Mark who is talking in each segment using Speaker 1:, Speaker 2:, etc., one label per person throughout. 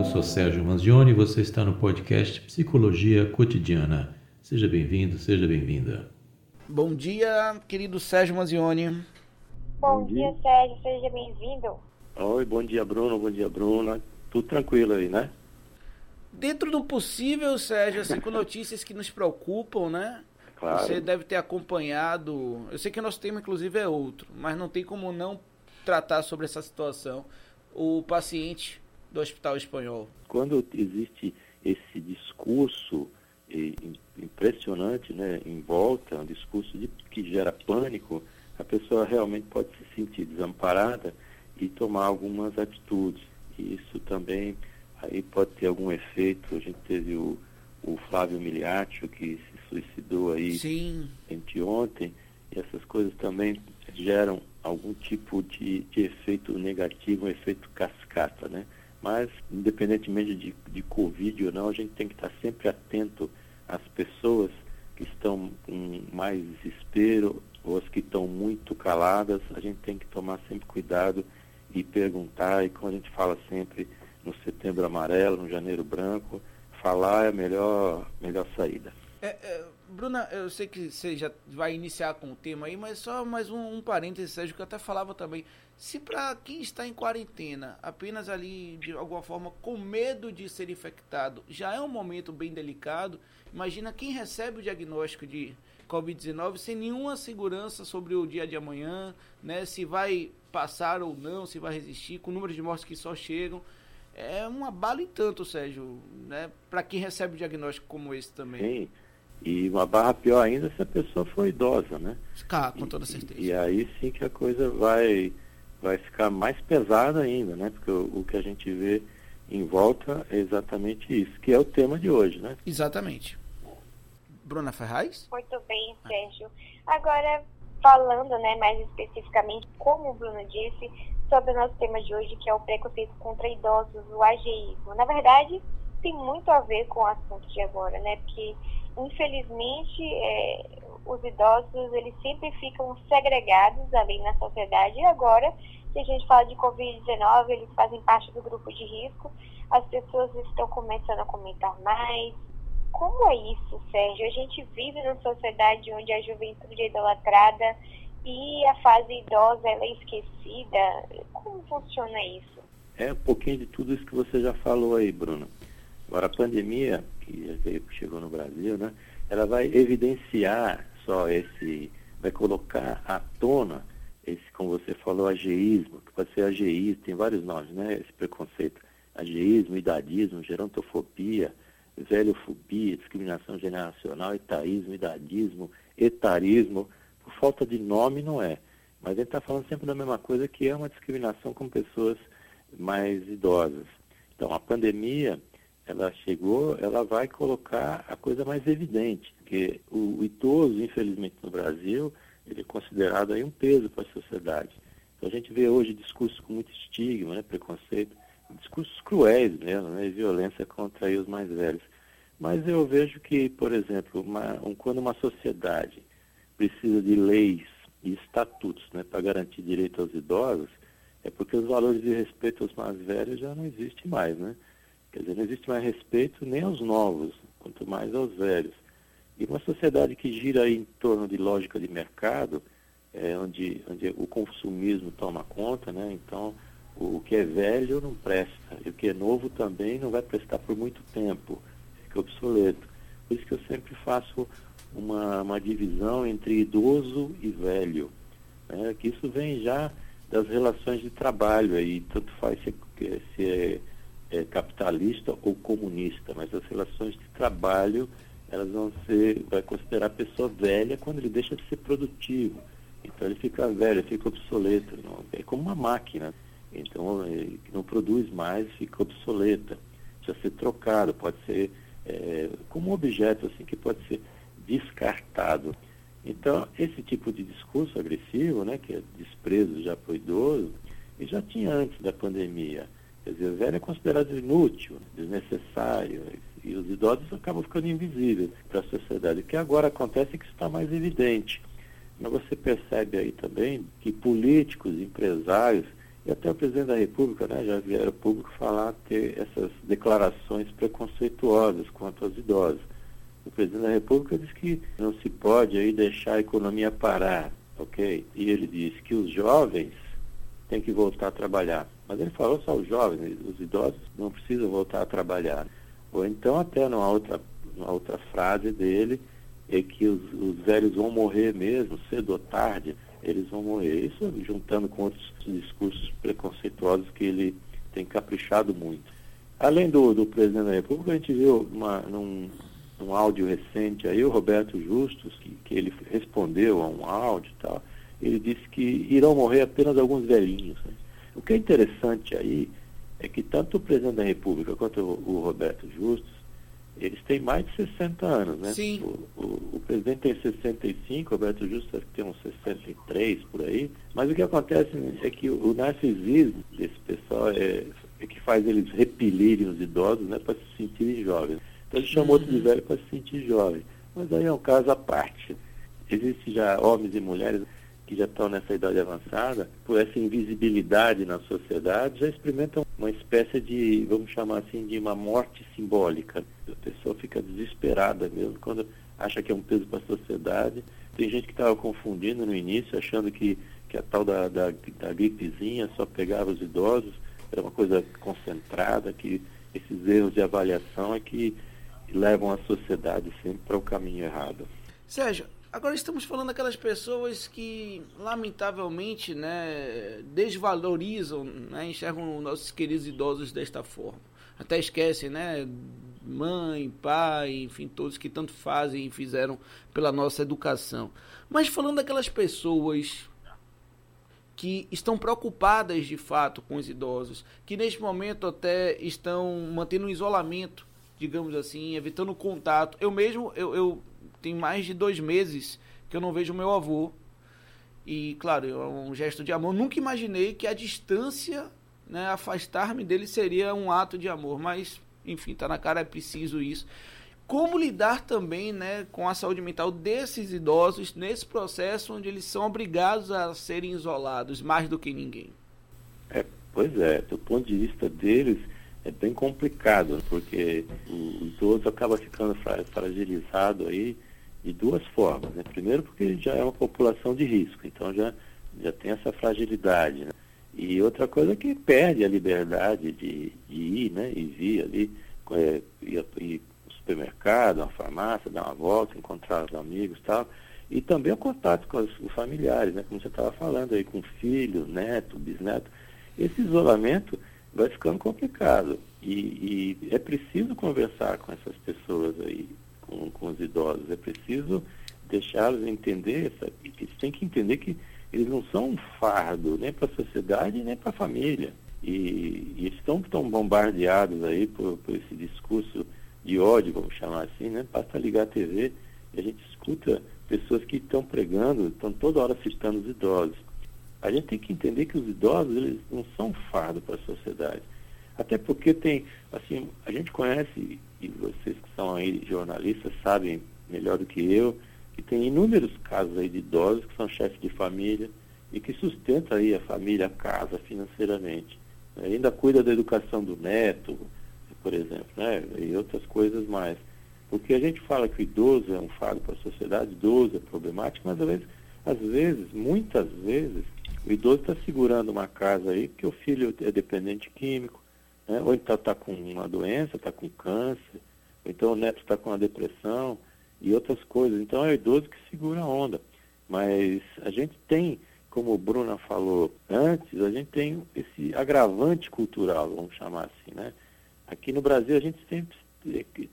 Speaker 1: Eu sou Sérgio Manzioni e você está no podcast Psicologia Cotidiana. Seja bem-vindo, seja bem-vinda.
Speaker 2: Bom dia, querido Sérgio Manzioni.
Speaker 3: Bom, bom dia, dia, Sérgio, seja bem-vindo.
Speaker 4: Oi, bom dia, Bruno, bom dia, Bruna. Tudo tranquilo aí, né?
Speaker 2: Dentro do possível, Sérgio, assim, com notícias que nos preocupam, né? Claro. Você deve ter acompanhado. Eu sei que o nosso tema, inclusive, é outro, mas não tem como não tratar sobre essa situação. O paciente do Hospital Espanhol?
Speaker 4: Quando existe esse discurso impressionante né, em volta, um discurso de, que gera pânico, a pessoa realmente pode se sentir desamparada e tomar algumas atitudes. E isso também aí pode ter algum efeito. A gente teve o, o Flávio Miliaccio que se suicidou aí
Speaker 2: Sim.
Speaker 4: anteontem, e essas coisas também geram algum tipo de, de efeito negativo, um efeito cascata, né? Mas, independentemente de, de Covid ou não, a gente tem que estar sempre atento às pessoas que estão com mais desespero ou as que estão muito caladas. A gente tem que tomar sempre cuidado e perguntar. E como a gente fala sempre no setembro amarelo, no janeiro branco, falar é a melhor, melhor saída.
Speaker 2: É, é, Bruna, eu sei que você já vai iniciar com o tema aí, mas só mais um, um parêntese, Sérgio, que eu até falava também. Se para quem está em quarentena, apenas ali de alguma forma com medo de ser infectado, já é um momento bem delicado, imagina quem recebe o diagnóstico de Covid-19 sem nenhuma segurança sobre o dia de amanhã, né? Se vai passar ou não, se vai resistir, com números de mortes que só chegam. É uma bala e tanto, Sérgio, né? Para quem recebe o diagnóstico como esse também.
Speaker 4: Sim. E uma barra pior ainda se a pessoa for idosa, né?
Speaker 2: Cá, com toda certeza.
Speaker 4: E, e aí sim que a coisa vai vai ficar mais pesada ainda, né? Porque o, o, que a gente vê em volta é exatamente isso, que é o tema de hoje, né?
Speaker 2: Exatamente. Bruna Ferraz?
Speaker 3: Muito bem, Sérgio. Agora, falando né, mais especificamente, como o Bruno disse, sobre o nosso tema de hoje, que é o preconceito contra idosos, o ageísmo. Na verdade, tem muito a ver com o assunto de agora, né? Porque, infelizmente, é, os idosos eles sempre ficam segregados ali na sociedade e agora que a gente fala de Covid-19, eles fazem parte do grupo de risco, as pessoas estão começando a comentar mais. Como é isso, Sérgio? A gente vive numa sociedade onde a juventude é idolatrada e a fase idosa ela é esquecida. Como funciona isso?
Speaker 4: É um pouquinho de tudo isso que você já falou aí, Bruno. Agora, a pandemia, que chegou no Brasil, né, ela vai evidenciar só esse, vai colocar à tona esse, como você falou, ageísmo, que pode ser ageísmo, tem vários nomes, né? Esse preconceito. Ageísmo, idadismo, gerontofobia, velhofobia, discriminação generacional, etaísmo, idadismo, etarismo. Por falta de nome não é. Mas ele está falando sempre da mesma coisa, que é uma discriminação com pessoas mais idosas. Então, a pandemia, ela chegou, ela vai colocar a coisa mais evidente, porque o, idoso, infelizmente, no Brasil, ele é considerado aí um peso para a sociedade. Então, a gente vê hoje discursos com muito estigma, né, preconceito, discursos cruéis mesmo, né, violência contra os mais velhos. Mas eu vejo que, por exemplo, uma, um, quando uma sociedade precisa de leis e estatutos né, para garantir direito aos idosos, é porque os valores de respeito aos mais velhos já não existem mais, né? Quer dizer, não existe mais respeito nem aos novos, quanto mais aos velhos. E uma sociedade que gira em torno de lógica de mercado, é, onde, onde o consumismo toma conta, né? então o que é velho não presta, e o que é novo também não vai prestar por muito tempo, fica obsoleto. Por isso que eu sempre faço uma, uma divisão entre idoso e velho, né? que isso vem já das relações de trabalho, aí tanto faz se, se é é, capitalista ou comunista, mas as relações de trabalho elas vão ser, vai considerar a pessoa velha quando ele deixa de ser produtivo. Então ele fica velho, fica obsoleto. Não, é como uma máquina. Então ele não produz mais, fica obsoleta. Precisa ser trocado, pode ser é, como um objeto assim que pode ser descartado. Então, esse tipo de discurso agressivo, né, que é desprezo já para o idoso, e já tinha antes da pandemia. Quer dizer, o velho é considerado inútil, desnecessário, e os idosos acabam ficando invisíveis para a sociedade. O que agora acontece é que isso está mais evidente. Mas você percebe aí também que políticos, empresários, E até o presidente da República né, já vieram público falar, ter essas declarações preconceituosas quanto aos idosos. O presidente da República disse que não se pode aí deixar a economia parar, ok? E ele disse que os jovens têm que voltar a trabalhar. Mas ele falou só os jovens, os idosos não precisam voltar a trabalhar. Ou então até numa outra, numa outra frase dele, é que os, os velhos vão morrer mesmo, cedo ou tarde, eles vão morrer. Isso juntando com outros discursos preconceituosos que ele tem caprichado muito. Além do, do presidente da República, a gente viu uma, num, num áudio recente aí, o Roberto Justus, que, que ele respondeu a um áudio e tal, ele disse que irão morrer apenas alguns velhinhos. Né? O que é interessante aí é que tanto o presidente da República quanto o, Roberto Justus eles têm mais de 60 anos, né?
Speaker 2: Sim.
Speaker 4: O, o, o presidente tem 65, o Roberto Justo tem uns 63 por aí. Mas o que acontece é que o, o narcisismo desse pessoal é, é, que faz eles repelirem os idosos, né? Para se sentirem jovens. Então ele chamou outro de uhum. velho para se sentir jovem. Mas aí é um caso à parte. Existem já homens e mulheres que já estão nessa idade avançada, por essa invisibilidade na sociedade, já experimentam uma espécie de, vamos chamar assim, de uma morte simbólica. A pessoa fica desesperada mesmo quando acha que é um peso para a sociedade. Tem gente que estava confundindo no início, achando que, que a tal da, da, da gripezinha só pegava os idosos, era uma coisa concentrada, que esses erros de avaliação é que levam a sociedade sempre para o caminho errado.
Speaker 2: Sérgio, Agora estamos falando daquelas pessoas que, lamentavelmente, né, desvalorizam, né, enxergam nossos queridos idosos desta forma. Até esquecem, né, mãe, pai, enfim, todos que tanto fazem e fizeram pela nossa educação. Mas falando daquelas pessoas que estão preocupadas de fato com os idosos, que neste momento até estão mantendo um isolamento, digamos assim, evitando contato. Eu mesmo, eu, eu tem mais de dois meses que eu não vejo meu avô. E, claro, é um gesto de amor. Nunca imaginei que a distância, né, afastar-me dele seria um ato de amor. Mas, enfim, tá na cara, é preciso isso. Como lidar também né, com a saúde mental desses idosos nesse processo onde eles são obrigados a serem isolados mais do que ninguém?
Speaker 4: É, pois é, do ponto de vista deles, é bem complicado, porque o idoso acaba ficando fragilizado aí de duas formas. Né? Primeiro, porque já é uma população de risco, então já, já tem essa fragilidade. Né? E outra coisa é que perde a liberdade de, de ir né? e vir ali, é, ir, ir no supermercado, na farmácia, dar uma volta, encontrar os amigos e tal. E também o contato com os, os familiares, né? como você estava falando aí, com filho, neto, bisneto. Esse isolamento vai ficando complicado. E, e é preciso conversar com essas pessoas aí, com, com os idosos. É preciso deixá-los entender, sabe? eles têm que entender que eles não são um fardo nem para a sociedade nem para a família. E, e estão tão bombardeados aí por, por esse discurso de ódio, vamos chamar assim, né? Basta ligar a TV e a gente escuta pessoas que estão pregando, estão toda hora citando os idosos. A gente tem que entender que os idosos eles não são um fardo para a sociedade. Até porque tem, assim, a gente conhece e vocês que são aí jornalistas sabem melhor do que eu, que tem inúmeros casos aí de idosos que são chefes de família e que sustentam aí a família, a casa financeiramente. Né? Ainda cuida da educação do neto, por exemplo, né? e outras coisas mais. Porque a gente fala que o idoso é um fardo para a sociedade, idoso é problemático, mas às vezes, às vezes, muitas vezes, o idoso está segurando uma casa aí que o filho é dependente químico, né? ou então está com uma doença, está com câncer, ou então o neto está com uma depressão e outras coisas. Então é o idoso que segura a onda. Mas a gente tem, como o Bruna falou antes, a gente tem esse agravante cultural, vamos chamar assim, né? Aqui no Brasil a gente sempre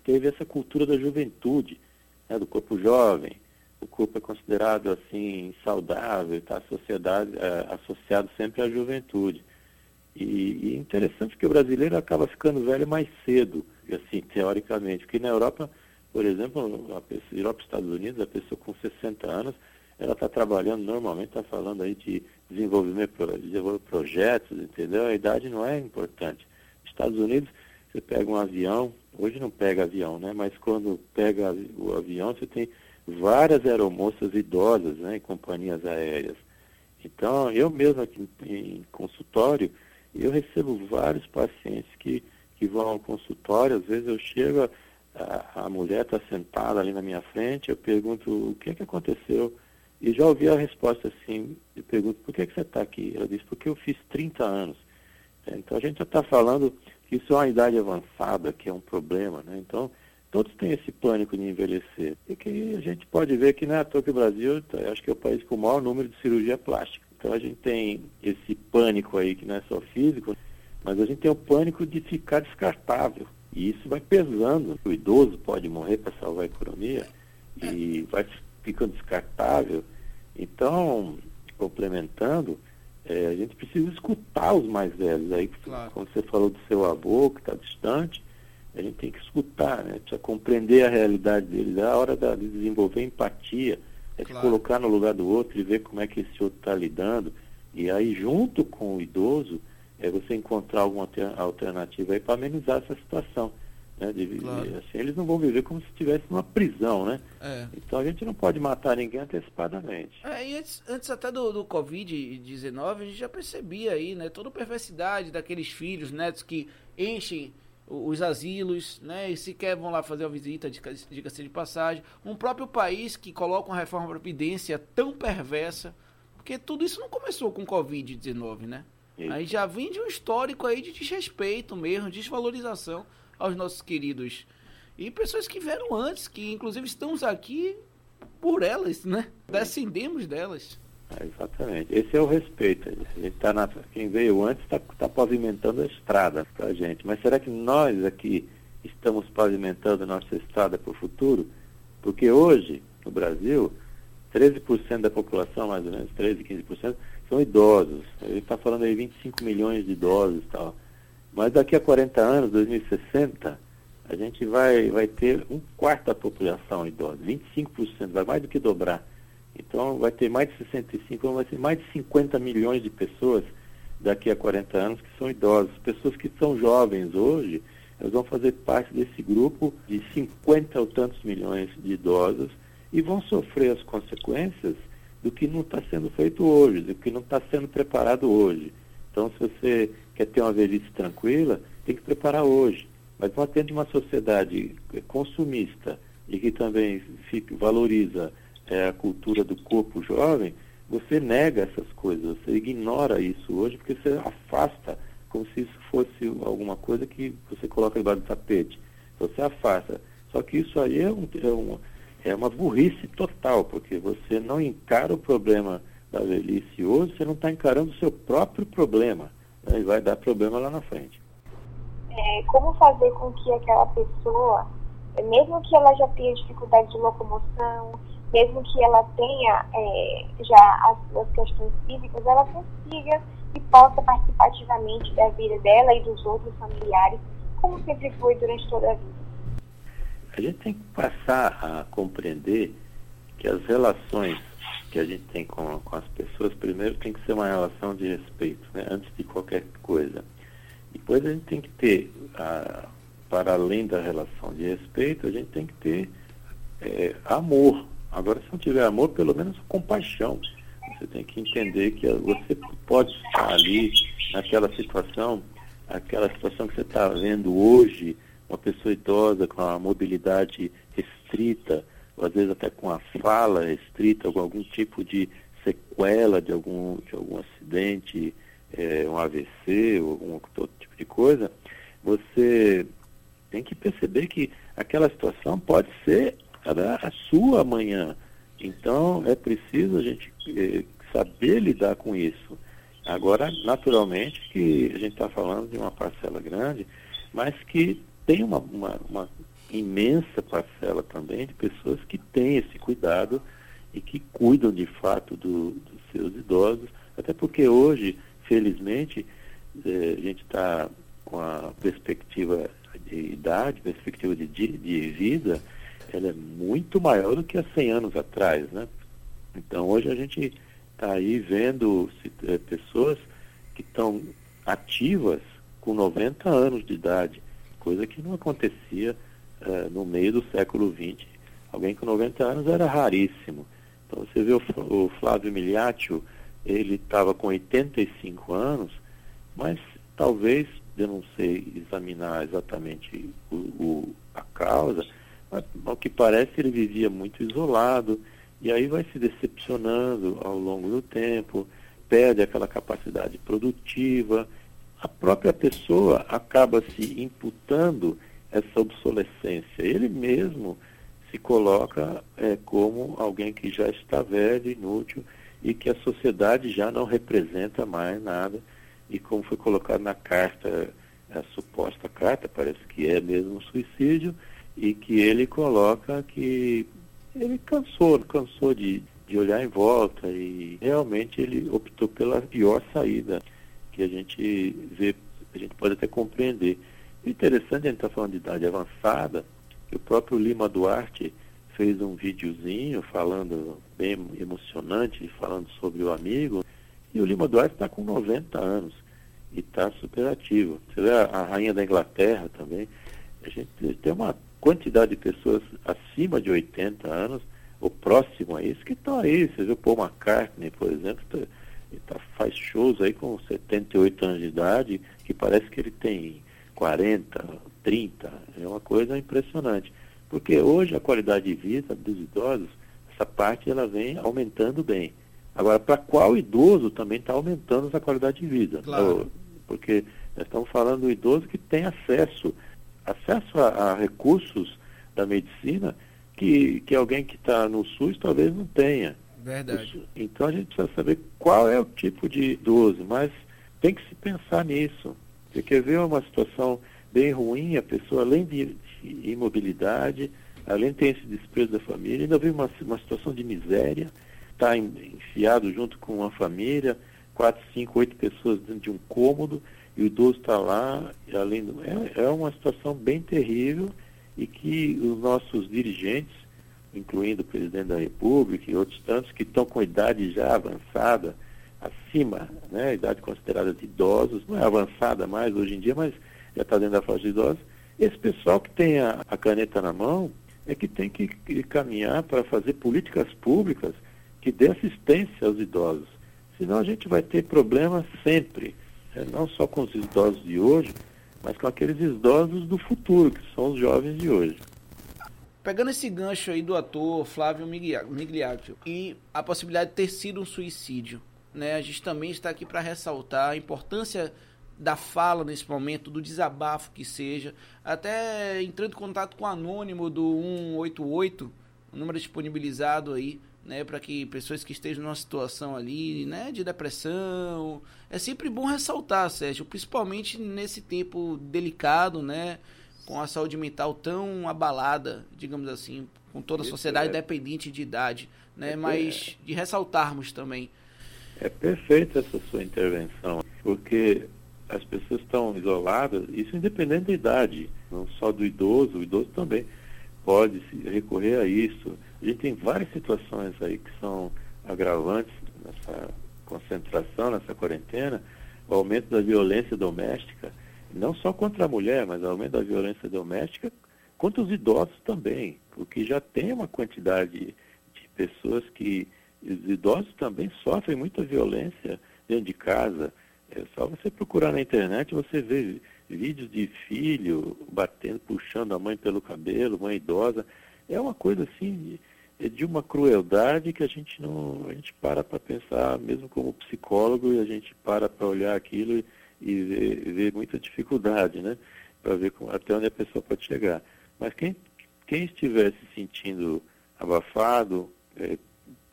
Speaker 4: teve essa cultura da juventude, né? do corpo jovem. O corpo é considerado assim saudável, está é, associado sempre à juventude. E, e interessante que o brasileiro acaba ficando velho mais cedo, assim, teoricamente, porque na Europa, por exemplo, a pessoa, Europa e Estados Unidos, a pessoa com 60 anos, ela está trabalhando normalmente, está falando aí de desenvolvimento, desenvolver projetos, entendeu? A idade não é importante. Estados Unidos, você pega um avião, hoje não pega avião, né? Mas quando pega o avião, você tem várias aeromoças idosas, né? Em companhias aéreas. Então, eu mesmo aqui em consultório, eu recebo vários pacientes que, que vão ao consultório, às vezes eu chego, a, a mulher está sentada ali na minha frente, eu pergunto o que é que aconteceu, e já ouvi a resposta assim, eu pergunto, por que, que você está aqui? Ela diz, porque eu fiz 30 anos. Então a gente já está falando que isso é uma idade avançada, que é um problema, né? Então, todos têm esse pânico de envelhecer. E que a gente pode ver que não é à toa que o Brasil, tá, acho que é o país com o maior número de cirurgia plástica. Então a gente tem esse pânico aí, que não é só físico, mas a gente tem o pânico de ficar descartável. E isso vai pesando. O idoso pode morrer para salvar a economia e vai ficando descartável. Então, complementando, é, a gente precisa escutar os mais velhos. Aí, claro. como você falou do seu avô, que está distante, a gente tem que escutar, né? Precisa compreender a realidade deles. É a hora de desenvolver empatia, é claro. se colocar no lugar do outro e ver como é que esse outro está lidando. E aí, junto com o idoso, é você encontrar alguma alternativa aí para amenizar essa situação. Né, de, claro. assim, eles não vão viver como se estivesse numa prisão, né? É. Então a gente não pode matar ninguém antecipadamente.
Speaker 2: É, e antes, antes até do, do Covid-19, a gente já percebia aí, né? Toda a perversidade daqueles filhos, netos que enchem os asilos, né? E sequer vão lá fazer uma visita, diga-se de passagem. Um próprio país que coloca uma reforma Previdência tão perversa, porque tudo isso não começou com Covid-19, né? Aí já vem de um histórico aí de desrespeito mesmo, desvalorização aos nossos queridos. E pessoas que vieram antes, que inclusive estamos aqui por elas, né? Descendemos delas.
Speaker 4: É, exatamente. Esse é o respeito. A gente tá na, quem veio antes está tá pavimentando a estrada para a gente. Mas será que nós aqui estamos pavimentando nossa estrada para o futuro? Porque hoje, no Brasil, 13% da população, mais ou menos, 13, 15%, são idosos. A gente está falando aí 25 milhões de idosos e tal. Mas daqui a 40 anos, 2060, a gente vai, vai ter um quarto da população idosa, 25%, vai mais do que dobrar. Então vai ter mais de 65, vai ter mais de 50 milhões de pessoas daqui a 40 anos que são idosas. Pessoas que são jovens hoje, elas vão fazer parte desse grupo de 50 ou tantos milhões de idosos e vão sofrer as consequências do que não está sendo feito hoje, do que não está sendo preparado hoje. Então, se você quer ter uma velhice tranquila, tem que preparar hoje. Mas não atende uma sociedade consumista e que também fica, valoriza é, a cultura do corpo jovem, você nega essas coisas, você ignora isso hoje, porque você afasta como se isso fosse alguma coisa que você coloca debaixo do tapete. Você afasta. Só que isso aí é, um, é, um, é uma burrice total, porque você não encara o problema da velhice hoje, você não está encarando o seu próprio problema né, e vai dar problema lá na frente.
Speaker 3: É, como fazer com que aquela pessoa, mesmo que ela já tenha dificuldade de locomoção, mesmo que ela tenha é, já as suas questões físicas, ela consiga e possa participar ativamente da vida dela e dos outros familiares, como sempre foi durante toda a vida.
Speaker 4: A gente tem que passar a compreender que as relações que a gente tem com, com as pessoas, primeiro tem que ser uma relação de respeito, né, antes de qualquer coisa. Depois a gente tem que ter, a, para além da relação de respeito, a gente tem que ter é, amor. Agora, se não tiver amor, pelo menos compaixão. Você tem que entender que você pode estar ali naquela situação, aquela situação que você está vendo hoje, uma pessoa idosa com a mobilidade restrita, ou às vezes até com a fala restrita, com algum tipo de sequela de algum, de algum acidente, é, um AVC ou algum outro tipo de coisa, você tem que perceber que aquela situação pode ser a, a sua amanhã. Então é preciso a gente é, saber lidar com isso. Agora, naturalmente que a gente está falando de uma parcela grande, mas que tem uma, uma, uma imensa parcela também de pessoas que têm esse cuidado e que cuidam de fato do, dos seus idosos, até porque hoje, felizmente, eh, a gente está com a perspectiva de idade, perspectiva de, de vida, ela é muito maior do que há 100 anos atrás, né? Então hoje a gente está aí vendo eh, pessoas que estão ativas com 90 anos de idade, coisa que não acontecia uh, no meio do século XX. Alguém com 90 anos era raríssimo. Então você vê o, o Flávio Miliaccio, ele estava com 85 anos, mas talvez, eu não sei examinar exatamente o, o, a causa, ao que parece ele vivia muito isolado, e aí vai se decepcionando ao longo do tempo, perde aquela capacidade produtiva, a própria pessoa acaba se imputando essa obsolescência. Ele mesmo se coloca é, como alguém que já está velho, inútil e que a sociedade já não representa mais nada. E como foi colocado na carta, a suposta carta, parece que é mesmo suicídio, e que ele coloca que ele cansou, cansou de, de olhar em volta e realmente ele optou pela pior saída que a gente vê, a gente pode até compreender. Interessante, a gente está falando de idade avançada, que o próprio Lima Duarte fez um videozinho falando, bem emocionante, falando sobre o amigo, e o Lima Duarte está com 90 anos e está super ativo. Você vê a, a rainha da Inglaterra também, a gente tem uma quantidade de pessoas acima de 80 anos, ou próximo a isso, que estão aí. Você o Paul McCartney, por exemplo, tá, tá, faz shows aí com 78 anos de idade, que parece que ele tem 40, 30. É uma coisa impressionante. Porque hoje a qualidade de vida dos idosos, essa parte ela vem aumentando bem. Agora, para qual idoso também está aumentando essa qualidade de vida?
Speaker 2: Claro.
Speaker 4: Porque nós estamos falando do idoso que tem acesso acesso a, a recursos da medicina que, que alguém que está no SUS talvez não tenha.
Speaker 2: Verdade.
Speaker 4: Então a gente precisa saber qual é o tipo de idoso, mas tem que se pensar nisso. Você quer ver uma situação bem ruim, a pessoa, além de, de imobilidade, além de ter esse desprezo da família, ainda vive uma, uma situação de miséria, está enfiado junto com uma família, quatro, cinco, oito pessoas dentro de um cômodo, e o idoso está lá, além do, é, é uma situação bem terrível e que os nossos dirigentes, incluindo o presidente da República e outros tantos que estão com idade já avançada, acima, né, idade considerada de idosos, não é avançada mais hoje em dia, mas já está dentro da faixa de idosos, esse pessoal que tem a, a caneta na mão é que tem que, que caminhar para fazer políticas públicas que dê assistência aos idosos. Senão a gente vai ter problemas sempre é, não só com os idosos de hoje, mas com aqueles idosos do futuro, que são os jovens de hoje.
Speaker 2: Pegando esse gancho aí do ator Flávio Migliaccio e a possibilidade de ter sido um suicídio, né? A gente também está aqui para ressaltar a importância da fala nesse momento, do desabafo que seja, até entrando em contato com o anônimo do 188, o número disponibilizado aí, né, para que pessoas que estejam numa situação ali, né, de depressão, é sempre bom ressaltar, Sérgio, principalmente nesse tempo delicado, né, com a saúde mental tão abalada, digamos assim, com toda a sociedade é. dependente de idade, né, é, mas de ressaltarmos também.
Speaker 4: É perfeita essa sua intervenção, porque as pessoas estão isoladas, isso independente da idade, não só do idoso, o idoso também pode recorrer a isso. A gente tem várias situações aí que são agravantes nessa concentração, nessa quarentena, o aumento da violência doméstica, não só contra a mulher, mas o aumento da violência doméstica contra os idosos também, porque já tem uma quantidade de pessoas que os idosos também sofrem muita violência dentro de casa. É só você procurar na internet, você vê vídeos de filho batendo, puxando a mãe pelo cabelo, mãe idosa. É uma coisa assim de, de uma crueldade que a gente não, a gente para para pensar, mesmo como psicólogo, e a gente para para olhar aquilo e, e ver, ver, muita dificuldade, né? Para ver como, até onde a pessoa pode chegar. Mas quem, quem estiver se sentindo abafado, é,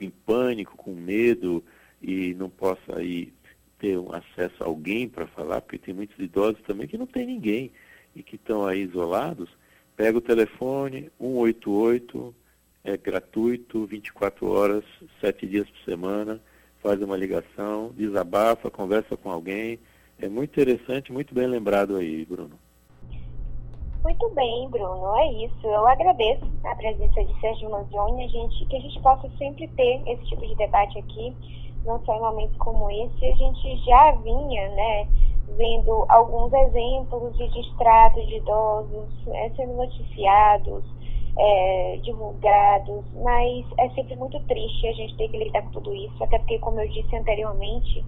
Speaker 4: em pânico, com medo e não possa ir ter um acesso a alguém para falar, porque tem muitos idosos também que não tem ninguém e que estão aí isolados, pega o telefone 188, é gratuito, 24 horas, 7 dias por semana, faz uma ligação, desabafa, conversa com alguém. É muito interessante, muito bem lembrado aí, Bruno.
Speaker 3: Muito bem, Bruno, é isso. Eu agradeço a presença de Sérgio Manzioni, a gente, que a gente possa sempre ter esse tipo de debate aqui não só em momentos como esse, a gente já vinha, né, vendo alguns exemplos de distratos de idosos né, sendo noticiados, é, divulgados, mas é sempre muito triste a gente ter que lidar com tudo isso, até porque, como eu disse anteriormente,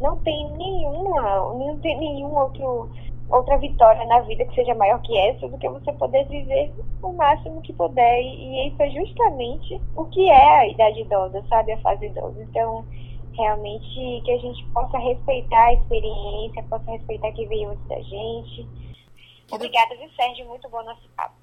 Speaker 3: não tem nenhuma, não tem nenhum outro outra vitória na vida que seja maior que essa do que você poder viver o máximo que puder e isso é justamente o que é a idade idosa, sabe, a fase idosa. Então, realmente que a gente possa respeitar a experiência, possa respeitar quem veio antes da gente. Obrigada, viu, Sérgio? Muito bom nosso papo.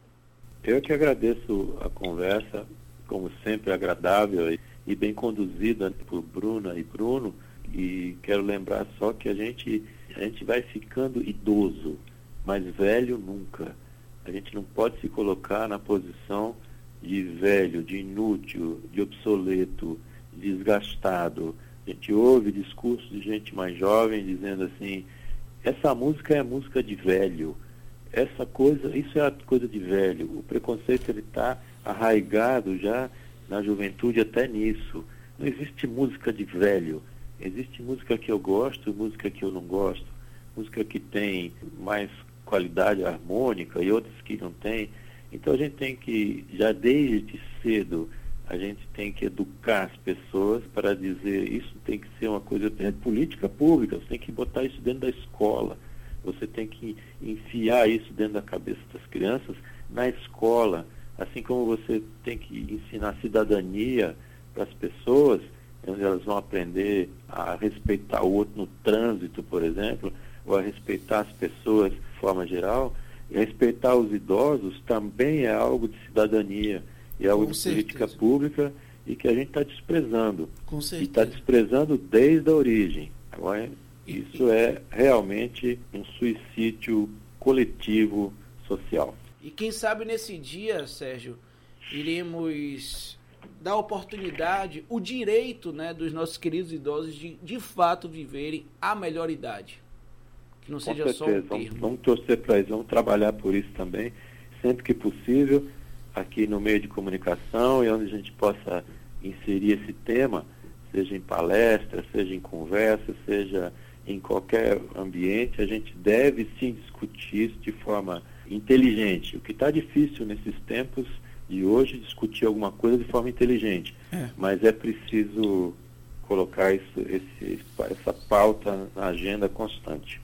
Speaker 4: Eu que agradeço a conversa, como sempre, agradável e bem conduzida por Bruna e Bruno. E quero lembrar só que a gente, a gente vai ficando idoso, mas velho nunca. A gente não pode se colocar na posição de velho, de inútil, de obsoleto, desgastado. A gente ouve discursos de gente mais jovem dizendo assim, essa música é música de velho, essa coisa, isso é coisa de velho. O preconceito ele está arraigado já na juventude até nisso. Não existe música de velho. Existe música que eu gosto e música que eu não gosto. Música que tem mais qualidade harmônica e outras que não tem. Então a gente tem que, já desde cedo, a gente tem que educar as pessoas para dizer isso tem que ser uma coisa é política pública, você tem que botar isso dentro da escola, você tem que enfiar isso dentro da cabeça das crianças na escola, assim como você tem que ensinar cidadania para as pessoas, onde elas vão aprender a respeitar o outro no trânsito, por exemplo, ou a respeitar as pessoas de forma geral, respeitar os idosos também é algo de cidadania é algo Com de certeza. política pública e que a gente está desprezando.
Speaker 2: Com
Speaker 4: certeza. E está desprezando desde a origem. Agora, isso é realmente um suicídio coletivo social.
Speaker 2: E quem sabe nesse dia, Sérgio, iremos dar oportunidade, o direito né, dos nossos queridos idosos de de fato viverem a melhor idade. Que não
Speaker 4: Com
Speaker 2: seja
Speaker 4: certeza.
Speaker 2: só um termo.
Speaker 4: Vamos, vamos torcer para isso, vamos trabalhar por isso também, sempre que possível aqui no meio de comunicação e onde a gente possa inserir esse tema, seja em palestra, seja em conversa, seja em qualquer ambiente, a gente deve sim discutir isso de forma inteligente. O que está difícil nesses tempos de hoje discutir alguma coisa de forma inteligente, é. mas é preciso colocar isso, esse, essa pauta na agenda constante.